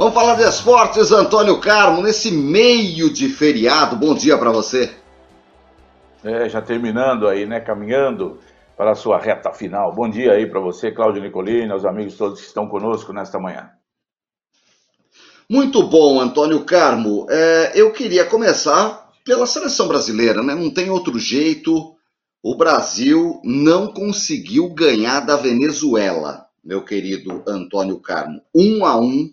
Vamos falar de esportes, Antônio Carmo, nesse meio de feriado. Bom dia para você. É, já terminando aí, né? Caminhando para a sua reta final. Bom dia aí para você, Cláudio Nicolini, aos amigos todos que estão conosco nesta manhã. Muito bom, Antônio Carmo. É, eu queria começar pela seleção brasileira, né? Não tem outro jeito. O Brasil não conseguiu ganhar da Venezuela, meu querido Antônio Carmo. Um a um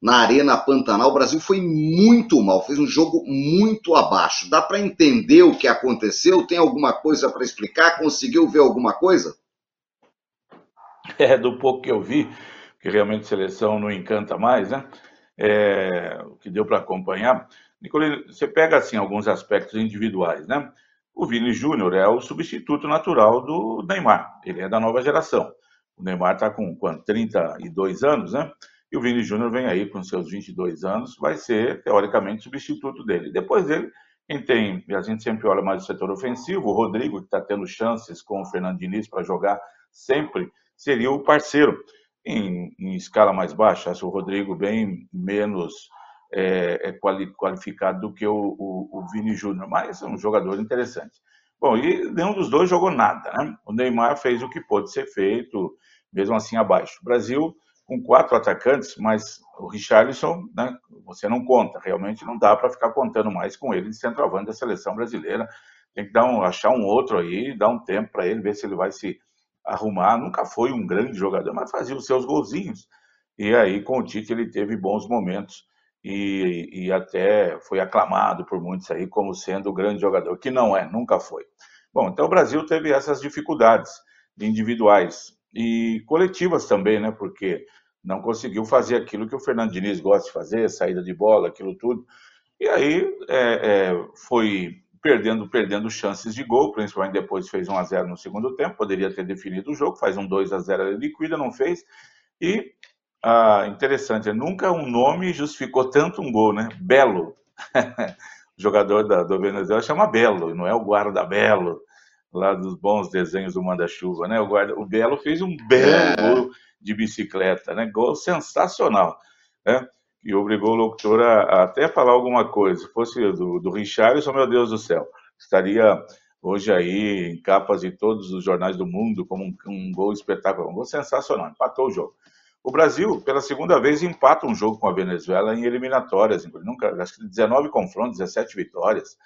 na Arena Pantanal. O Brasil foi muito mal, fez um jogo muito abaixo. Dá para entender o que aconteceu? Tem alguma coisa para explicar? Conseguiu ver alguma coisa? É, do pouco que eu vi, que realmente seleção não encanta mais, né? É, o que deu para acompanhar. Nicolino, você pega assim alguns aspectos individuais, né? O Vini Júnior é o substituto natural do Neymar. Ele é da nova geração. O Neymar está com quanto? 32 anos, né? E o Vini Júnior vem aí com seus 22 anos, vai ser, teoricamente, substituto dele. Depois dele, quem tem, a gente sempre olha mais o setor ofensivo, o Rodrigo, que está tendo chances com o Fernando Diniz para jogar sempre, seria o parceiro. Em, em escala mais baixa, acho o Rodrigo bem menos é, é qualificado do que o, o, o Vini Júnior, mas é um jogador interessante. Bom, e nenhum dos dois jogou nada, né? O Neymar fez o que pôde ser feito, mesmo assim abaixo. O Brasil com quatro atacantes, mas o Richarlison, né, você não conta, realmente não dá para ficar contando mais com ele de centroavante da seleção brasileira. Tem que dar um, achar um outro aí, dar um tempo para ele, ver se ele vai se arrumar. Nunca foi um grande jogador, mas fazia os seus golzinhos. E aí, com o Tite, ele teve bons momentos e, e até foi aclamado por muitos aí como sendo o grande jogador, que não é, nunca foi. Bom, então o Brasil teve essas dificuldades individuais e coletivas também, né? Porque não conseguiu fazer aquilo que o Fernando Diniz gosta de fazer, saída de bola, aquilo tudo. E aí é, é, foi perdendo, perdendo chances de gol, principalmente depois fez 1 a 0 no segundo tempo, poderia ter definido o jogo, faz um 2 a 0 ele liquida, não fez. E ah, interessante, nunca um nome justificou tanto um gol, né? Belo. o jogador da, do Venezuela chama Belo, não é o guarda Belo lá dos bons desenhos do Manda-Chuva, né? O, guarda, o Belo fez um belo é. gol de bicicleta, né? Gol sensacional, né? E obrigou o locutor a, a até falar alguma coisa. Se fosse do, do Richarlison, meu Deus do céu, estaria hoje aí em capas de todos os jornais do mundo como um, um gol espetacular, um gol sensacional, empatou o jogo. O Brasil, pela segunda vez, empata um jogo com a Venezuela em eliminatórias. Nunca, acho que 19 confrontos, 17 vitórias.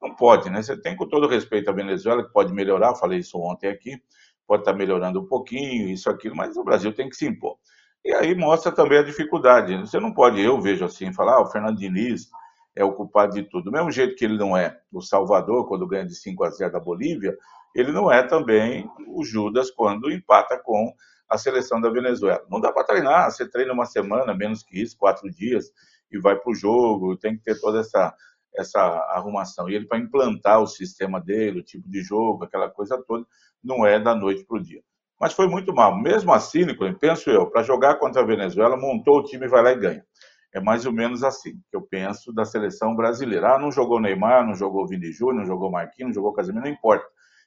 Não pode, né? Você tem, com todo respeito à Venezuela, que pode melhorar, falei isso ontem aqui, pode estar melhorando um pouquinho, isso, aquilo, mas o Brasil tem que se impor. E aí mostra também a dificuldade. Você não pode, eu vejo assim, falar, ah, o Fernando Diniz é o culpado de tudo. Do mesmo jeito que ele não é o Salvador, quando ganha de 5 a 0 da Bolívia, ele não é também o Judas quando empata com a seleção da Venezuela. Não dá para treinar, você treina uma semana, menos que isso, quatro dias, e vai para o jogo, tem que ter toda essa essa arrumação. E ele, para implantar o sistema dele, o tipo de jogo, aquela coisa toda, não é da noite para o dia. Mas foi muito mal. Mesmo assim, Nicolai, penso eu, para jogar contra a Venezuela, montou o time, vai lá e ganha. É mais ou menos assim que eu penso da seleção brasileira. Ah, não jogou Neymar, não jogou Vini Júnior, não jogou Marquinhos, não jogou Casemiro, não importa.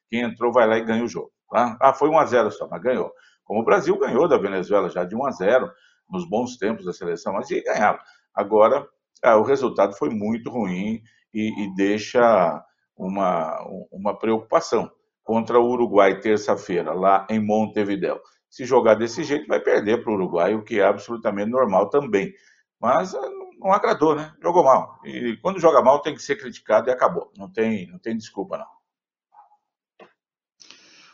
Quem entrou vai lá e ganha o jogo. Tá? Ah, foi 1 a 0 só, mas ganhou. Como o Brasil ganhou da Venezuela já de 1 a 0 nos bons tempos da seleção, mas ia ganhar. Agora ah, o resultado foi muito ruim e, e deixa uma, uma preocupação. Contra o Uruguai, terça-feira, lá em Montevideo. Se jogar desse jeito, vai perder para o Uruguai, o que é absolutamente normal também. Mas ah, não agradou, né? Jogou mal. E quando joga mal, tem que ser criticado e acabou. Não tem, não tem desculpa, não.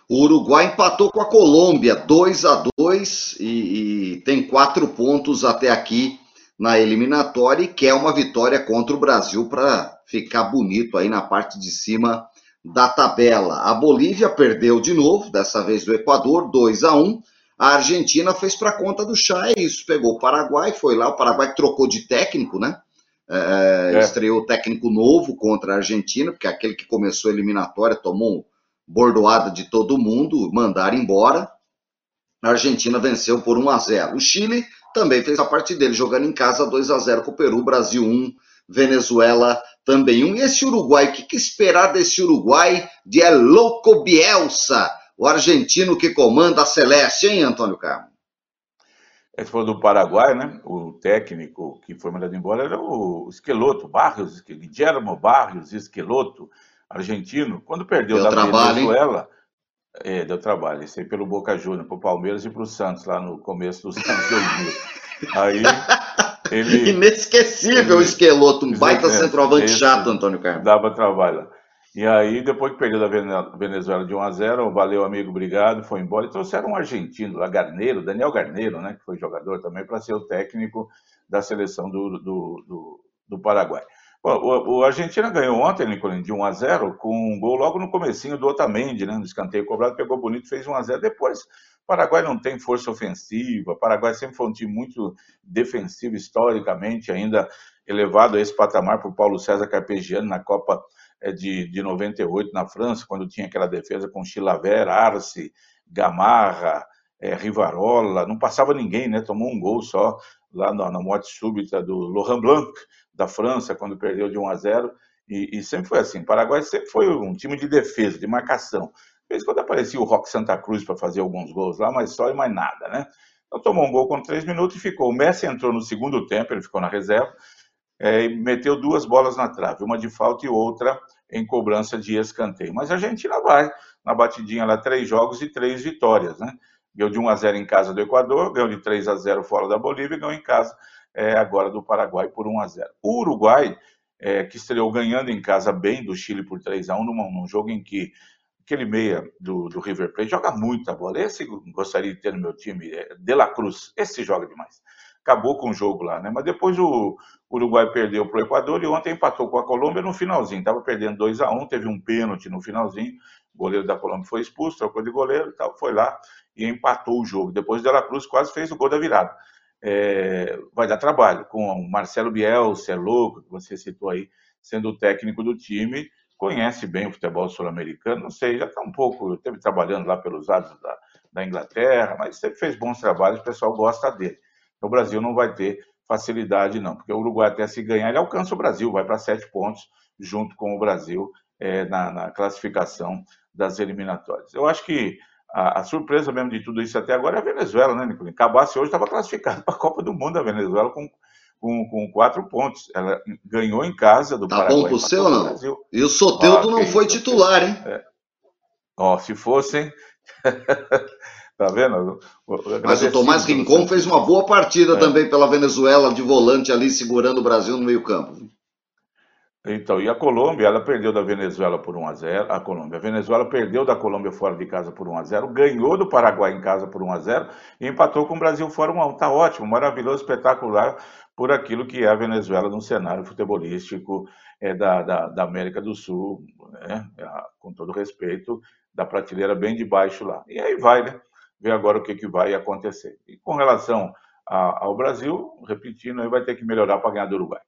O Uruguai empatou com a Colômbia, 2 a 2 e, e tem quatro pontos até aqui na eliminatória e quer uma vitória contra o Brasil para ficar bonito aí na parte de cima da tabela. A Bolívia perdeu de novo, dessa vez do Equador, 2 a 1 A Argentina fez para conta do chá, é isso. Pegou o Paraguai, foi lá. O Paraguai trocou de técnico, né? É, é. Estreou técnico novo contra a Argentina, porque aquele que começou a eliminatória tomou bordoada de todo mundo, mandaram embora. A Argentina venceu por 1 a 0. O Chile também fez a parte dele, jogando em casa 2 a 0 com o Peru, Brasil 1, Venezuela também 1. E esse Uruguai, o que, que esperar desse Uruguai de El Loco Bielsa, o argentino que comanda a Celeste, hein, Antônio Carmo? Esse falou do Paraguai, né? O técnico que foi mandado embora era o Esqueloto, Barrios, Guillermo Barrios Esqueloto, argentino. Quando perdeu deu da trabalho, Venezuela, é, deu trabalho. Esse aí pelo Boca Juniors, pro Palmeiras e pro Santos, lá no começo dos anos 2000. Aí ele, Inesquecível o Esqueloto, um baita centroavante chato, Antônio Carlos. Dava trabalho. E aí, depois que perdeu da Venezuela de 1 a 0 valeu, amigo, obrigado, foi embora. E trouxeram um argentino lá, Garneiro, Daniel Garneiro, né, que foi jogador também, para ser o técnico da seleção do, do, do, do Paraguai. O, Argentina ganhou ontem, Nicolino, de 1 a 0 com um gol logo no comecinho do Otamendi, né, no escanteio cobrado, pegou bonito, fez 1 a 0 Depois, o Paraguai não tem força ofensiva, o Paraguai sempre foi um time muito defensivo historicamente, ainda elevado a esse patamar por Paulo César Carpegiani na Copa é de, de 98 na França, quando tinha aquela defesa com Chilavert, Arce, Gamarra, é, Rivarola, não passava ninguém, né? Tomou um gol só lá na, na morte súbita do Laurent Blanc, da França, quando perdeu de 1 a 0. E, e sempre foi assim. O Paraguai sempre foi um time de defesa, de marcação. De vez quando aparecia o Rock Santa Cruz para fazer alguns gols lá, mas só e mais nada, né? Então tomou um gol com três minutos e ficou. O Messi entrou no segundo tempo, ele ficou na reserva, é, e meteu duas bolas na trave, uma de falta e outra em cobrança de escanteio. Mas a Argentina vai na batidinha lá, três jogos e três vitórias, né? Ganhou de 1 a 0 em casa do Equador, ganhou de 3 a 0 fora da Bolívia ganhou em casa é, agora do Paraguai por 1 a 0. O Uruguai, é, que estreou ganhando em casa bem do Chile por 3 a 1 num, num jogo em que aquele meia do, do, River Plate joga muita bola. Esse gostaria de ter no meu time, é De La Cruz. Esse joga demais acabou com o jogo lá, né? Mas depois o Uruguai perdeu para o Equador e ontem empatou com a Colômbia no finalzinho. Estava perdendo 2 a 1 teve um pênalti no finalzinho. O goleiro da Colômbia foi expulso, trocou de goleiro e tal, foi lá e empatou o jogo. Depois o De La Cruz quase fez o gol da virada. É, vai dar trabalho com o Marcelo Bielsa, é louco, que você citou aí, sendo o técnico do time, conhece bem o futebol sul-americano, não sei, já está um pouco, esteve trabalhando lá pelos lados da, da Inglaterra, mas sempre fez bons trabalhos, o pessoal gosta dele. O Brasil não vai ter facilidade, não, porque o Uruguai, até se ganhar, ele alcança o Brasil, vai para sete pontos, junto com o Brasil, é, na, na, classificação das eliminatórias. Eu acho que a, a, surpresa mesmo de tudo isso até agora é a Venezuela, né, Nicolino? Acabasse hoje, estava classificado para a Copa do Mundo a Venezuela com, com, com, quatro pontos. Ela ganhou em casa do tá Paraguai. Tá bom para o seu ou não? Brasil. E o Soteldo ah, não foi titular, hein? É. Ó, se fossem. Tá vendo? Mas o Tomás Rincon fez uma boa partida é. também pela Venezuela de volante ali segurando o Brasil no meio-campo. Então, e a Colômbia, ela perdeu da Venezuela por 1 a 0. A Colômbia, a Venezuela perdeu da Colômbia fora de casa por 1 a 0, ganhou do Paraguai em casa por 1 a 0 e empatou com o Brasil fora 1 a 1. Tá ótimo, maravilhoso, espetacular por aquilo que é a Venezuela no cenário futebolístico é, da, da, da América do Sul, né? com todo respeito, da prateleira bem de baixo lá. E aí vai, né? ver agora o que, que vai acontecer. E com relação a, ao Brasil, repetindo, aí vai ter que melhorar para ganhar do Uruguai.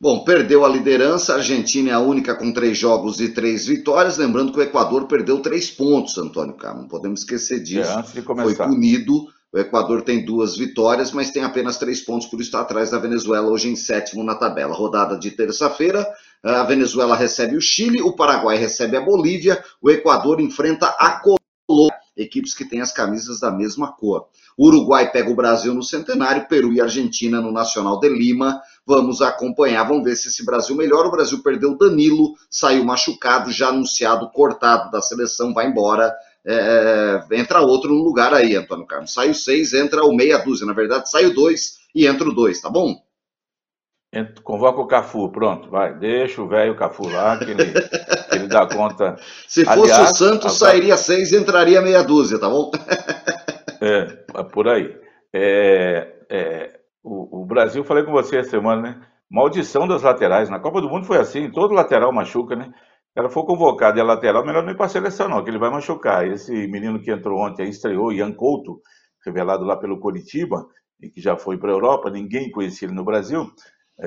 Bom, perdeu a liderança, a Argentina é a única com três jogos e três vitórias. Lembrando que o Equador perdeu três pontos, Antônio Carlos. Não podemos esquecer disso. É, antes de começar. Foi punido. O Equador tem duas vitórias, mas tem apenas três pontos, por isso está atrás da Venezuela, hoje em sétimo na tabela. Rodada de terça-feira, a Venezuela recebe o Chile, o Paraguai recebe a Bolívia, o Equador enfrenta a Colômbia equipes que têm as camisas da mesma cor. O Uruguai pega o Brasil no Centenário, Peru e Argentina no Nacional de Lima. Vamos acompanhar, vamos ver se esse Brasil melhora. O Brasil perdeu Danilo, saiu machucado, já anunciado, cortado da seleção, vai embora. É, entra outro no lugar aí, Antônio Carlos. Saiu seis, entra o meia dúzia. Na verdade, saiu dois e entra o dois, tá bom? Convoca o Cafu, pronto, vai. Deixa o velho Cafu lá, que ele, que ele dá conta. Se fosse Aliás, o Santos, a... sairia seis e entraria meia dúzia, tá bom? é, é por aí. É, é, o, o, Brasil, falei com você essa semana, né? Maldição das laterais. Na Copa do Mundo foi assim, todo lateral machuca, né? Ela foi convocado e a lateral, melhor não ir para a seleção, não, que ele vai machucar. Esse menino que entrou ontem, estreou, Ian Couto, revelado lá pelo Coritiba, e que já foi para a Europa, ninguém conhecia ele no Brasil é,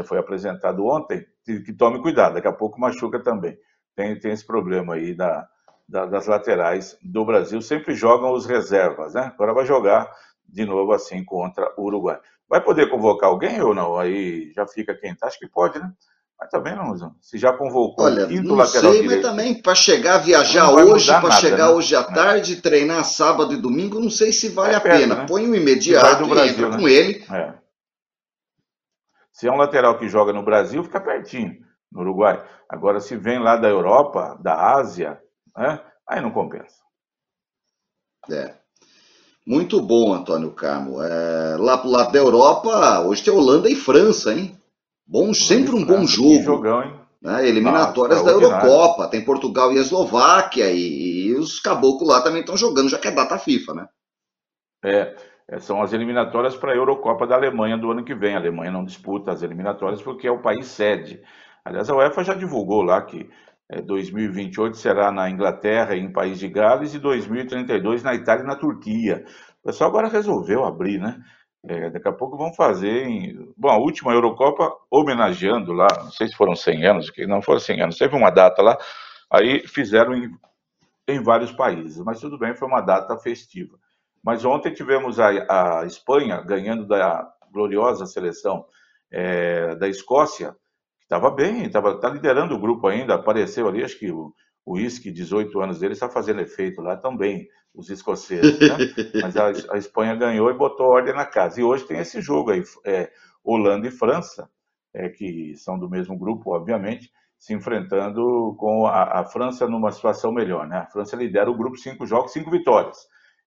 foi apresentado ontem, que, tome cuidado, daqui a pouco machuca também. Tem, tem esse problema aí da, da, das laterais do Brasil, sempre jogam os reservas, né? Agora vai jogar de novo assim contra o Uruguai. Vai poder convocar alguém ou não? Aí já fica quem tá. Acho que pode, né? Mas também não, se já convocou Olha, o quinto não lateral sei, direito. mas também para chegar, viajar hoje, para chegar né? hoje à tarde, treinar sábado e domingo, não sei se vale é a pena. Né? Põe o imediato e Brasil, entra né? com ele. É. Se é um lateral que joga no Brasil, fica pertinho, no Uruguai. Agora, se vem lá da Europa, da Ásia, né? aí não compensa. É. Muito bom, Antônio Carmo. É, lá pro lado da Europa, hoje tem Holanda e França, hein? Bom, sempre um bom jogo. jogão, hein? Né? Eliminatórias da Eurocopa. Tem Portugal e Eslováquia, e, e os caboclos lá também estão jogando, já que é data FIFA, né? É são as eliminatórias para a Eurocopa da Alemanha do ano que vem. A Alemanha não disputa as eliminatórias porque é o país sede. Aliás, a UEFA já divulgou lá que é, 2028 será na Inglaterra e em País de Gales e 2032 na Itália e na Turquia. O pessoal agora resolveu abrir, né? É, daqui a pouco vão fazer. Em... Bom, a última Eurocopa homenageando lá, não sei se foram 100 anos, que não foram 100 anos, teve uma data lá, aí fizeram em, em vários países, mas tudo bem, foi uma data festiva. Mas ontem tivemos a, a Espanha ganhando da gloriosa seleção é, da Escócia, que estava bem, estava tá liderando o grupo ainda, apareceu ali, acho que o, o uísque, 18 anos dele, está fazendo efeito lá também, os escoceses. Né? Mas a, a, Espanha ganhou e botou ordem na casa. E hoje tem esse jogo aí, é, Holanda e França, é, que são do mesmo grupo, obviamente, se enfrentando com a, a, França numa situação melhor. Né? A França lidera o grupo, cinco jogos, cinco vitórias.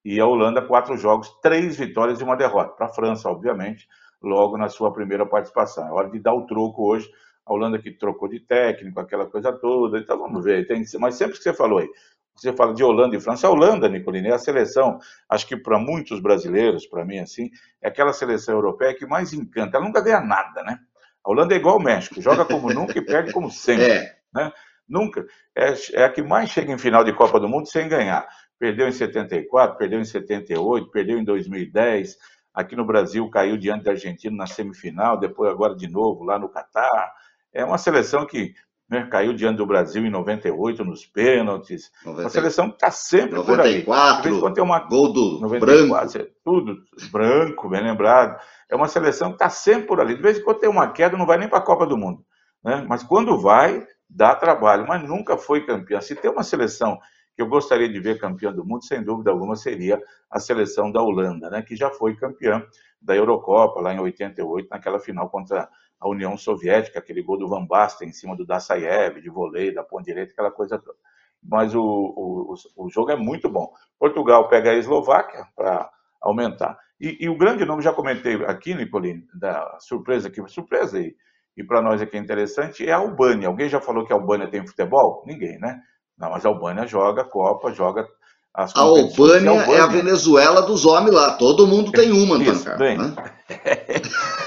E a Holanda, quatro jogos, três vitórias e uma derrota. Para a França, obviamente, logo na sua primeira participação. É hora de dar o troco hoje a Holanda que trocou de técnico, aquela coisa toda. Então vamos ver. Tem, mas sempre que você falou aí, você fala de Holanda e França, a Holanda, Nicolini, é a seleção, acho que para muitos brasileiros, para mim assim, é aquela seleção europeia que mais encanta. Ela nunca ganha nada, né? A Holanda é igual ao México, joga como nunca e perde como sempre. É. Né? Nunca. É, é a que mais chega em final de Copa do Mundo sem ganhar. Perdeu em 74, perdeu em 78, perdeu em 2010. Aqui no Brasil caiu diante da Argentina na semifinal, depois agora de novo lá no Catar. É uma seleção que né, caiu diante do Brasil em 98 nos pênaltis. 90, uma seleção que está sempre 94, por aí. Tem uma, gol do 94, branco. É tudo branco, bem lembrado. É uma seleção que está sempre por ali. De vez em quando tem uma queda, não vai nem para a Copa do Mundo. Né? Mas quando vai, dá trabalho, mas nunca foi campeã. Se tem uma seleção que eu gostaria de ver campeã do mundo, sem dúvida alguma, seria a seleção da Holanda, né? que já foi campeã da Eurocopa lá em 88, naquela final contra a União Soviética, aquele gol do Van Basten em cima do Dassaev, de vôlei, da ponta direita, aquela coisa toda. Mas o, o, o jogo é muito bom. Portugal pega a Eslováquia para aumentar. E, e, o grande nome, já comentei aqui, Nicolini, da surpresa aqui, surpresa e, e para nós aqui é interessante, é a Albânia. Alguém já falou que a Albânia tem futebol? Ninguém, né? Não, mas a Albânia joga Copa, joga as a Albânia, é a Venezuela dos homens lá. Todo mundo tem uma, Antônio. Bem, né?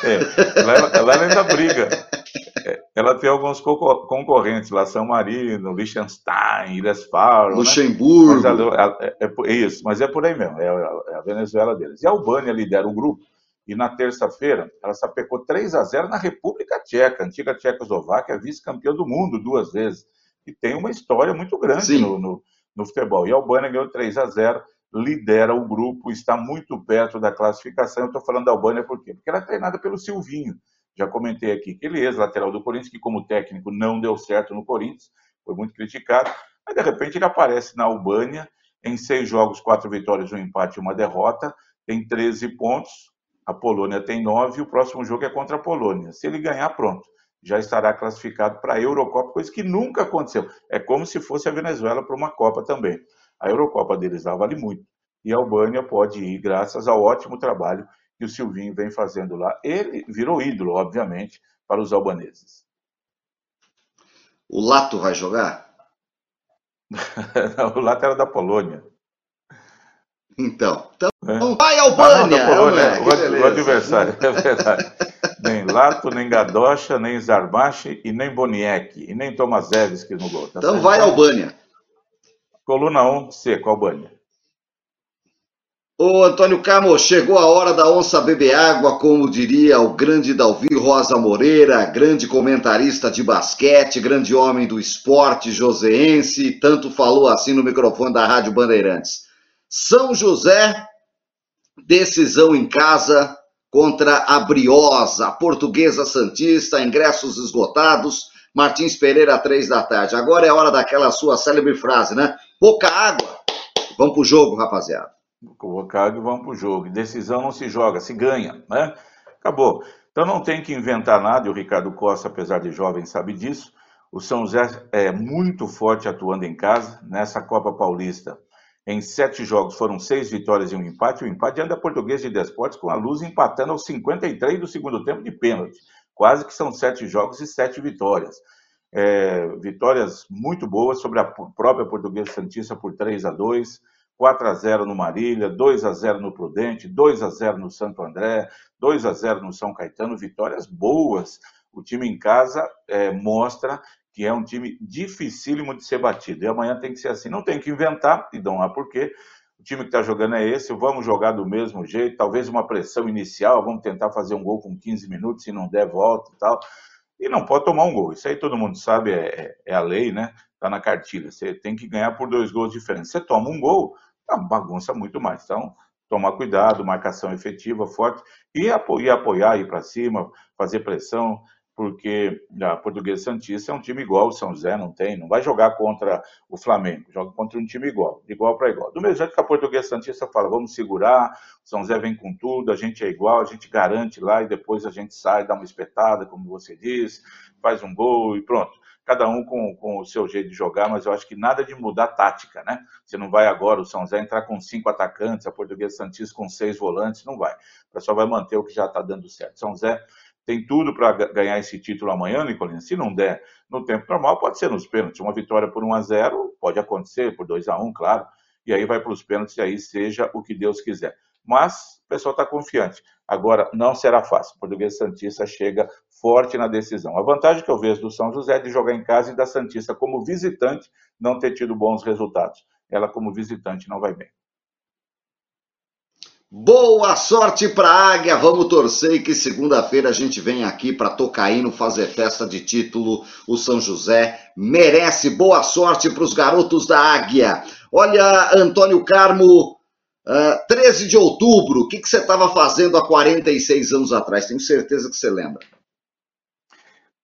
é, ela, ainda briga. É, ela tem alguns concorrentes lá, São Marino, Liechtenstein, Ilhas Faro. Né? Luxemburgo. Né? Ela, é, é, isso, mas é por aí mesmo, é, é a Venezuela deles. E a Albânia lidera o grupo, e na terça-feira ela sapecou 3 a 0 na República Tcheca, antiga Tchecoslováquia, vice-campeã do mundo duas vezes. E tem uma história muito grande no, no no futebol. E a Albânia ganhou 3 a 0 lidera o grupo, está muito perto da classificação. Eu estou falando da Albânia por quê? Porque ela é treinada pelo Silvinho. Já comentei aqui que ele é ex-lateral do Corinthians, que como técnico não deu certo no Corinthians, foi muito criticado, mas de repente ele aparece na Albânia, em seis jogos, quatro vitórias, um empate e uma derrota, tem 13 pontos, a Polônia tem nove, e o próximo jogo é contra a Polônia. Se ele ganhar, pronto já estará classificado para a Eurocopa, coisa que nunca aconteceu. É como se fosse a Venezuela para uma Copa também. A Eurocopa deles lá vale muito. E a Albânia pode ir, graças ao ótimo trabalho que o Silvinho vem fazendo lá. Ele virou ídolo, obviamente, para os albaneses. O Lato vai jogar? o Lato era da Polônia. Então, então é. vai Albânia! Ah, não, Polônia, é, o, o adversário, é verdade nem Lato, nem Gadocha, nem Zarbache e nem Boniek, e nem Tomaszewski no gol. Tá então vai Albânia. Coluna 1, seco, Albânia. Ô Antônio Camo, chegou a hora da onça beber água, como diria o grande Dalvi Rosa Moreira, grande comentarista de basquete, grande homem do esporte joseense, tanto falou assim no microfone da Rádio Bandeirantes. São José, decisão em casa, contra a Briosa, a portuguesa Santista, ingressos esgotados. Martins Pereira, três da tarde. Agora é hora daquela sua célebre frase, né? Pouca água. Vamos pro jogo, rapaziada. Pouca água e vamos pro jogo. Decisão não se joga, se ganha, né? Acabou. Então não tem que inventar nada, e o Ricardo Costa, apesar de jovem, sabe disso. O São José é muito forte atuando em casa. Nessa Copa Paulista, em sete jogos foram seis vitórias e um empate. O empate anda português de Desportes com a luz empatando aos 53 do segundo tempo de pênalti. Quase que são sete jogos e sete vitórias. É, vitórias muito boas sobre a própria Portuguesa Santista por 3 a 2 4 a 0 no Marília, 2 a 0 no Prudente, 2 a 0 no Santo André, 2 a 0 no São Caetano, vitórias boas. O time em casa é, mostra que é um time dificílimo de ser batido. E amanhã tem que ser assim. Não tem que inventar, e não há porquê. O time que está jogando é esse, vamos jogar do mesmo jeito, talvez uma pressão inicial, vamos tentar fazer um gol com 15 minutos, se não der, volta e tal. E não pode tomar um gol. Isso aí todo mundo sabe, é, é, é a lei, né? Está na cartilha. Você tem que ganhar por dois gols diferentes. Você toma um gol, uma bagunça muito mais. Então, tomar cuidado, marcação efetiva, forte, e apoiar, apoiar ir para cima, fazer pressão, porque a Portuguesa Santista é um time igual, o São José não tem, não vai jogar contra o Flamengo, joga contra um time igual, de igual para igual. Do mesmo jeito que a Portuguesa Santista fala, vamos segurar, o São José vem com tudo, a gente é igual, a gente garante lá e depois a gente sai, dá uma espetada, como você disse, faz um gol e pronto. Cada um com, com o seu jeito de jogar, mas eu acho que nada de mudar tática, né? Você não vai agora, o São José entrar com cinco atacantes, a Portuguesa Santista com seis volantes, não vai. O pessoal vai manter o que já está dando certo. São José tem tudo para ganhar esse título amanhã, Nicolina. Se não der no tempo normal, pode ser nos pênaltis. Uma vitória por 1 a 0 pode acontecer, por 2 a 1 claro. E aí vai para os pênaltis e aí seja o que Deus quiser. Mas o pessoal está confiante. Agora, não será fácil. O português Santista chega forte na decisão. A vantagem que eu vejo do São José é de jogar em casa e da Santista como visitante não ter tido bons resultados. Ela, como visitante, não vai bem. Boa sorte para a Águia, vamos torcer que segunda-feira a gente vem aqui para Tocaíno fazer festa de título. O São José merece boa sorte para os garotos da Águia. Olha, Antônio Carmo, uh, ah, 13 de outubro, o que, que você estava fazendo há 46 anos atrás? Tenho certeza que você lembra.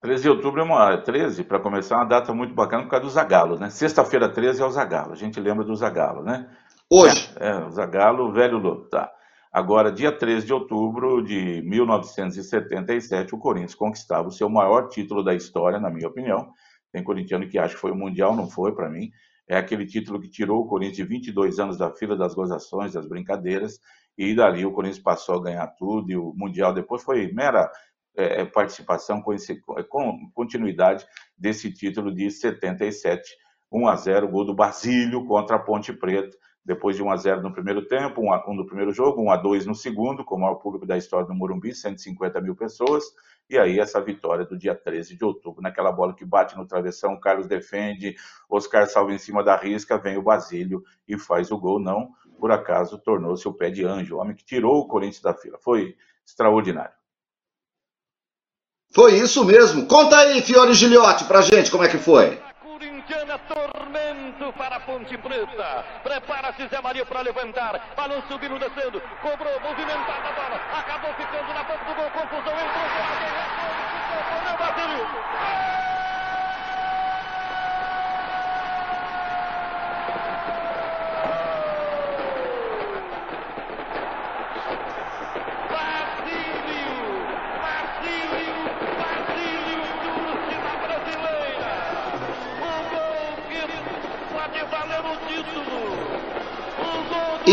13 de outubro é uma 13, para começar, é uma data muito bacana por causa do Zagalo, né? Sexta-feira 13 é o Zagalo, a gente lembra do Zagalo, né? Hoje. É, é o Zagalo, velho lobo, tá. Agora, dia 13 de outubro de 1977, o Corinthians conquistava o seu maior título da história, na minha opinião. Tem corintiano que acha que foi o Mundial, não foi para mim. É aquele título que tirou o Corinthians de 22 anos da fila das gozações, das brincadeiras, e dali o Corinthians passou a ganhar tudo, e o Mundial depois foi mera é, participação com, esse, com continuidade desse título de 77, 1 a 0 gol do Basílio contra a Ponte Preta depois de 1 a 0 no primeiro tempo, 1 a 1 no primeiro jogo, 1 a 2 no segundo, com o maior público da história do Morumbi, 150 mil pessoas, e aí essa vitória do dia 13 de outubro, naquela bola que bate no travessão, Carlos defende, Oscar salva em cima da risca, vem o Basílio e faz o gol, não, por acaso tornou-se o pé de anjo, o homem que tirou o Corinthians da fila, foi extraordinário. Foi isso mesmo. Conta aí, Fiore Giliotti, pra gente como é que foi. Tormento para a Ponte Preta. Prepara-se Zé Maria para levantar. Balão subindo, descendo. Cobrou, movimentada a bola. Acabou ficando na ponta do gol. Confusão, entrou. Alguém resolve, ficou,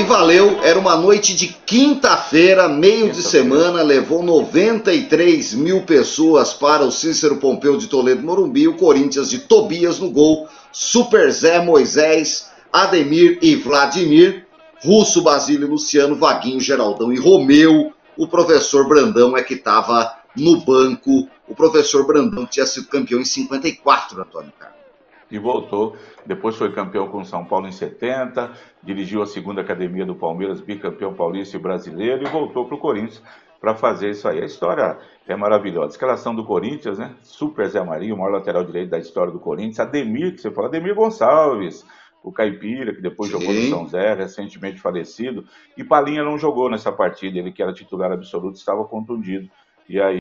valeu, era uma noite de quinta-feira, meio de semana, levou 93 mil pessoas para o Cícero Pompeu de Toledo Morumbi, o Corinthians de Tobias no gol, Super Zé Moisés, Ademir e Vladimir, Russo, Basílio, Luciano, Vaguinho, Geraldão e Romeu. O professor Brandão é que estava no banco. O professor Brandão tinha sido campeão em 54, Antônio Carlos e voltou. Depois foi campeão com São Paulo em 70, dirigiu a segunda academia do Palmeiras, bicampeão paulista e brasileiro, e voltou para o Corinthians para fazer isso aí. A história é maravilhosa. Escalação do Corinthians, né? Super Zé Maria, o maior lateral direito da história do Corinthians. Ademir, que você falou, Ademir Gonçalves, o Caipira, que depois Sim. jogou no São Zé, recentemente falecido. E Palinha não jogou nessa partida, ele que era titular absoluto, estava contundido. E aí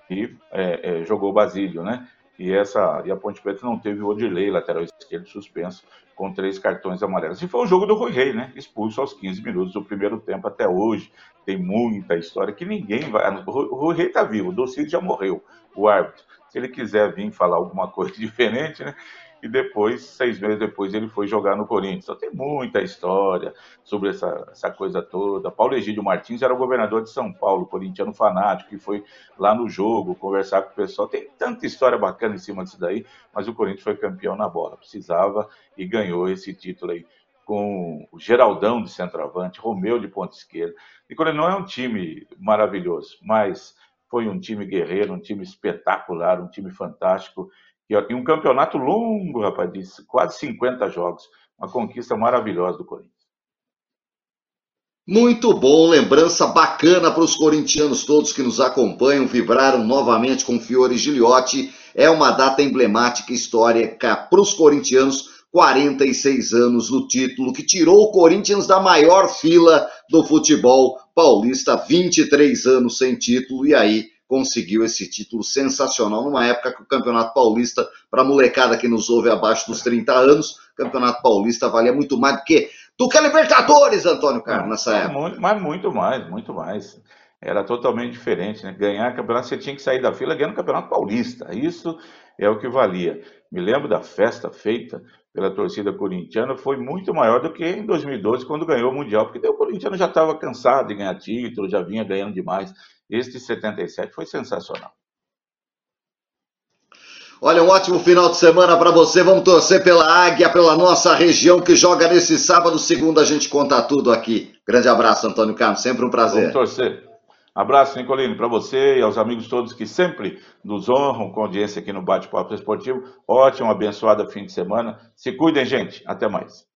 é, é, jogou o Basílio, né? E essa e a Ponte Preta não teve o Odilei, lateral esquerdo, suspenso, com três cartões amarelos. E foi o jogo do Rui Rei, né? Expulso aos 15 minutos do primeiro tempo até hoje. Tem muita história que ninguém vai. O Rui Rei tá vivo, o Docide já morreu, o árbitro. Se ele quiser vir falar alguma coisa diferente, né? E depois, seis meses depois, ele foi jogar no Corinthians. Então tem muita história sobre essa, essa coisa toda. Paulo Egídio Martins era o governador de São Paulo, corintiano fanático, que foi lá no jogo conversar com o pessoal. Tem tanta história bacana em cima disso daí, mas o Corinthians foi campeão na bola, precisava e ganhou esse título aí com o Geraldão de centroavante, Romeu de ponta esquerda. E não é um time maravilhoso, mas foi um time guerreiro, um time espetacular, um time fantástico e um campeonato longo, rapaz, de quase 50 jogos. Uma conquista maravilhosa do Corinthians. Muito bom, lembrança bacana para os corintianos todos que nos acompanham, vibraram novamente com Fiore Giliotti. É uma data emblemática histórica para os corintianos, 46 anos no título, que tirou o Corinthians da maior fila do futebol paulista, 23 anos sem título, e aí conseguiu esse título sensacional numa época que o Campeonato Paulista, para a molecada que nos ouve abaixo dos 30 anos, o Campeonato Paulista valia muito mais do que do que a Libertadores, Antônio Carlos, nessa época. Muito, mas muito mais, muito mais. Era totalmente diferente, né? Ganhar campeonato, você tinha que sair da fila ganhando o Campeonato Paulista. Isso é o que valia. Me lembro da festa feita pela torcida corintiana, foi muito maior do que em 2012, quando ganhou o Mundial, porque o corintiano já estava cansado de ganhar título, já vinha ganhando demais. Este 77 foi sensacional. Olha, um ótimo final de semana para você. Vamos torcer pela Águia, pela nossa região que joga nesse sábado. Segunda a gente conta tudo aqui. Grande abraço, Antônio Carlos. Sempre um prazer. Vamos torcer. Abraço, Nicolino, para você e aos amigos todos que sempre nos honram com audiência aqui no Bate-Papo Esportivo. Ótimo, abençoado fim de semana. Se cuidem, gente. Até mais.